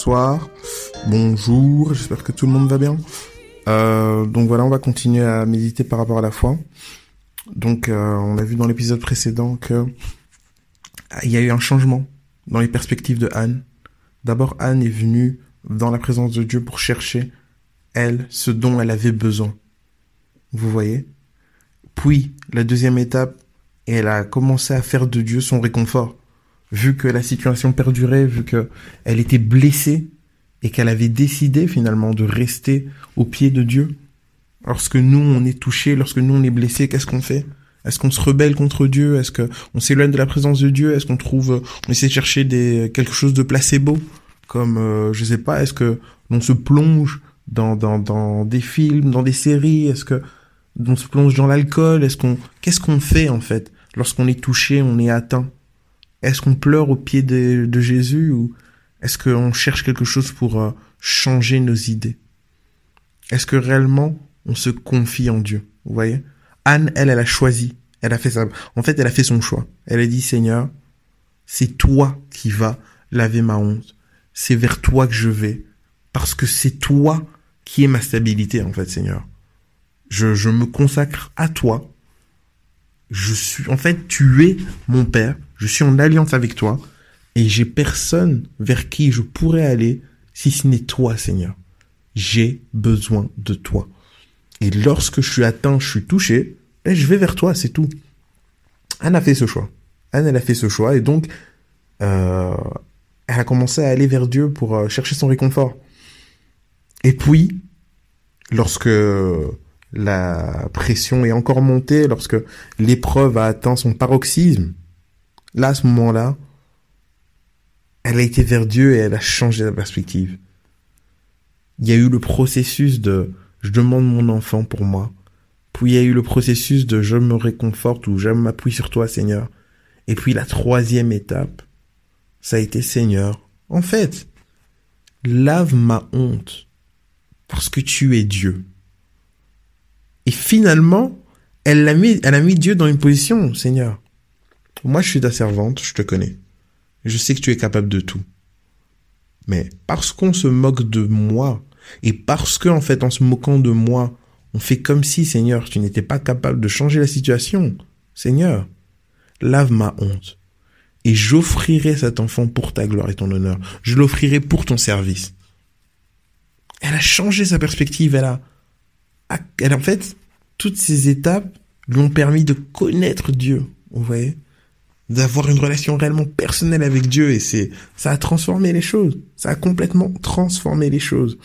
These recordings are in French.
Bonsoir, bonjour, j'espère que tout le monde va bien. Euh, donc voilà, on va continuer à méditer par rapport à la foi. Donc euh, on a vu dans l'épisode précédent que ah, il y a eu un changement dans les perspectives de Anne. D'abord, Anne est venue dans la présence de Dieu pour chercher, elle, ce dont elle avait besoin. Vous voyez? Puis, la deuxième étape, elle a commencé à faire de Dieu son réconfort. Vu que la situation perdurait, vu que elle était blessée et qu'elle avait décidé finalement de rester au pied de Dieu. Lorsque nous, on est touché, lorsque nous, on est blessé, qu'est-ce qu'on fait? Est-ce qu'on se rebelle contre Dieu? Est-ce que on s'éloigne de la présence de Dieu? Est-ce qu'on trouve, on essaie de chercher des quelque chose de placebo, comme euh, je sais pas. Est-ce que on se plonge dans dans dans des films, dans des séries? Est-ce que on se plonge dans l'alcool? Est-ce qu'on qu'est-ce qu'on fait en fait lorsqu'on est touché, on est atteint? Est-ce qu'on pleure au pied de, de Jésus ou est-ce qu'on cherche quelque chose pour euh, changer nos idées? Est-ce que réellement on se confie en Dieu? Vous voyez? Anne, elle, elle a choisi. Elle a fait ça. En fait, elle a fait son choix. Elle a dit, Seigneur, c'est toi qui vas laver ma honte. C'est vers toi que je vais. Parce que c'est toi qui est ma stabilité, en fait, Seigneur. Je, je me consacre à toi. Je suis, en fait, tu es mon Père. Je suis en alliance avec toi. Et j'ai personne vers qui je pourrais aller si ce n'est toi, Seigneur. J'ai besoin de toi. Et lorsque je suis atteint, je suis touché, ben je vais vers toi, c'est tout. Anne a fait ce choix. Anne, elle a fait ce choix et donc euh, elle a commencé à aller vers Dieu pour euh, chercher son réconfort. Et puis, lorsque la pression est encore montée, lorsque l'épreuve a atteint son paroxysme, là, à ce moment-là, elle a été vers Dieu et elle a changé la perspective. Il y a eu le processus de je demande mon enfant pour moi. Puis il y a eu le processus de je me réconforte ou je m'appuie sur toi Seigneur. Et puis la troisième étape, ça a été Seigneur. En fait, lave ma honte parce que tu es Dieu. Et finalement, elle a mis, elle a mis Dieu dans une position, Seigneur. Moi, je suis ta servante, je te connais. Je sais que tu es capable de tout. Mais parce qu'on se moque de moi, et parce que, en fait, en se moquant de moi, on fait comme si, Seigneur, tu n'étais pas capable de changer la situation. Seigneur, lave ma honte. Et j'offrirai cet enfant pour ta gloire et ton honneur. Je l'offrirai pour ton service. Elle a changé sa perspective. Elle a, elle, en fait, toutes ces étapes lui ont permis de connaître Dieu. Vous voyez? D'avoir une relation réellement personnelle avec Dieu et c'est ça a transformé les choses. Ça a complètement transformé les choses.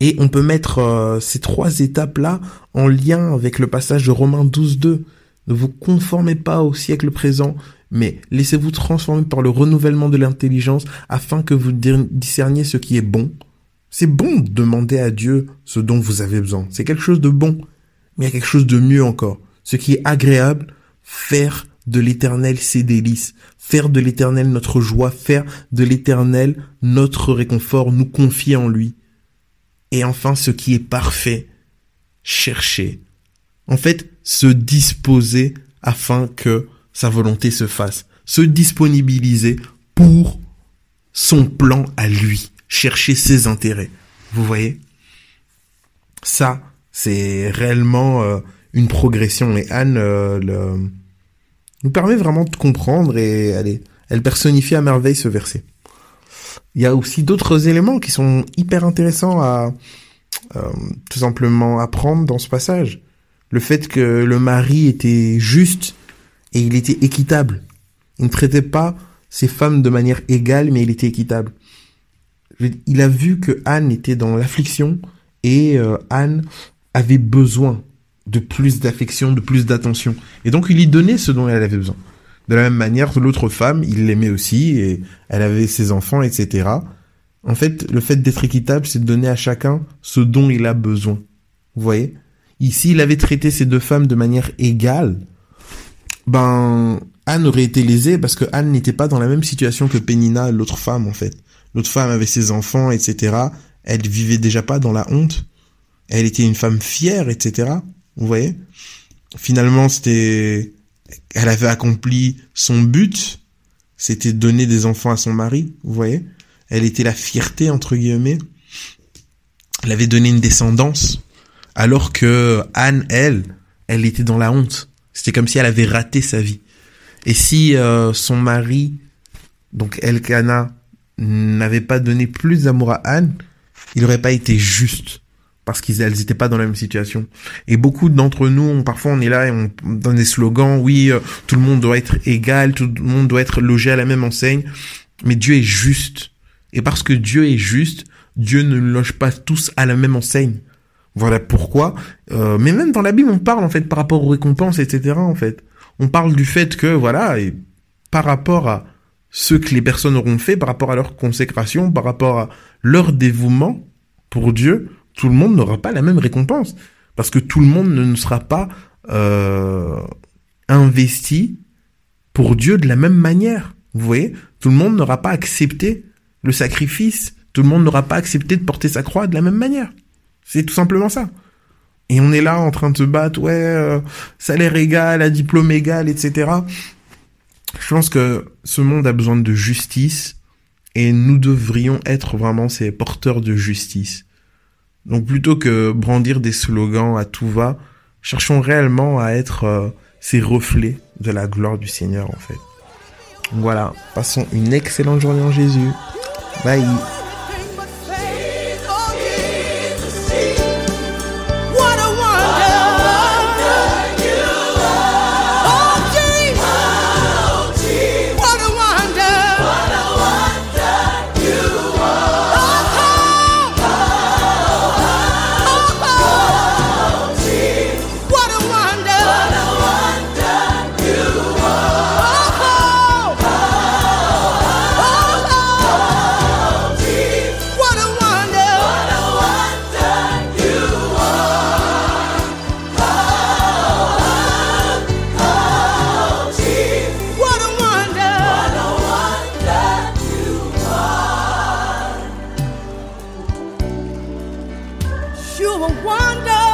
Et on peut mettre euh, ces trois étapes là en lien avec le passage de Romains 12 2 ne vous conformez pas au siècle présent mais laissez-vous transformer par le renouvellement de l'intelligence afin que vous discerniez ce qui est bon. C'est bon de demander à Dieu ce dont vous avez besoin. C'est quelque chose de bon mais il y a quelque chose de mieux encore. Ce qui est agréable faire de l'éternel ses délices, faire de l'éternel notre joie, faire de l'éternel notre réconfort, nous confier en lui. Et enfin, ce qui est parfait, chercher. En fait, se disposer afin que sa volonté se fasse. Se disponibiliser pour son plan à lui. Chercher ses intérêts. Vous voyez? Ça, c'est réellement euh, une progression. Et Anne, euh, le, nous permet vraiment de comprendre et elle, elle personnifie à merveille ce verset. Il y a aussi d'autres éléments qui sont hyper intéressants à euh, tout simplement apprendre dans ce passage. le fait que le mari était juste et il était équitable. Il ne traitait pas ses femmes de manière égale, mais il était équitable. Il a vu que Anne était dans l'affliction et euh, Anne avait besoin de plus d'affection, de plus d'attention. Et donc il lui donnait ce dont elle avait besoin. De la même manière, l'autre femme, il l'aimait aussi et elle avait ses enfants, etc. En fait, le fait d'être équitable, c'est de donner à chacun ce dont il a besoin. Vous voyez? Ici, il avait traité ces deux femmes de manière égale. Ben, Anne aurait été lésée parce que Anne n'était pas dans la même situation que Pénina, l'autre femme, en fait. L'autre femme avait ses enfants, etc. Elle vivait déjà pas dans la honte. Elle était une femme fière, etc. Vous voyez? Finalement, c'était... Elle avait accompli son but. C'était donner des enfants à son mari, vous voyez? Elle était la fierté, entre guillemets. Elle avait donné une descendance. Alors que Anne, elle, elle était dans la honte. C'était comme si elle avait raté sa vie. Et si euh, son mari, donc Elkana, n'avait pas donné plus d'amour à Anne, il n'aurait pas été juste parce qu'ils n'étaient pas dans la même situation. Et beaucoup d'entre nous, parfois on est là et on donne des slogans, oui, euh, tout le monde doit être égal, tout le monde doit être logé à la même enseigne, mais Dieu est juste. Et parce que Dieu est juste, Dieu ne loge pas tous à la même enseigne. Voilà pourquoi. Euh, mais même dans la Bible, on parle en fait par rapport aux récompenses, etc. En fait, on parle du fait que voilà, et par rapport à ce que les personnes auront fait, par rapport à leur consécration, par rapport à leur dévouement pour Dieu, tout le monde n'aura pas la même récompense parce que tout le monde ne sera pas euh, investi pour Dieu de la même manière. Vous voyez, tout le monde n'aura pas accepté le sacrifice, tout le monde n'aura pas accepté de porter sa croix de la même manière. C'est tout simplement ça. Et on est là en train de se battre, ouais, euh, salaire égal, à diplôme égal, etc. Je pense que ce monde a besoin de justice et nous devrions être vraiment ces porteurs de justice. Donc plutôt que brandir des slogans à tout va, cherchons réellement à être euh, ces reflets de la gloire du Seigneur en fait. voilà, passons une excellente journée en Jésus. Bye. A wonder.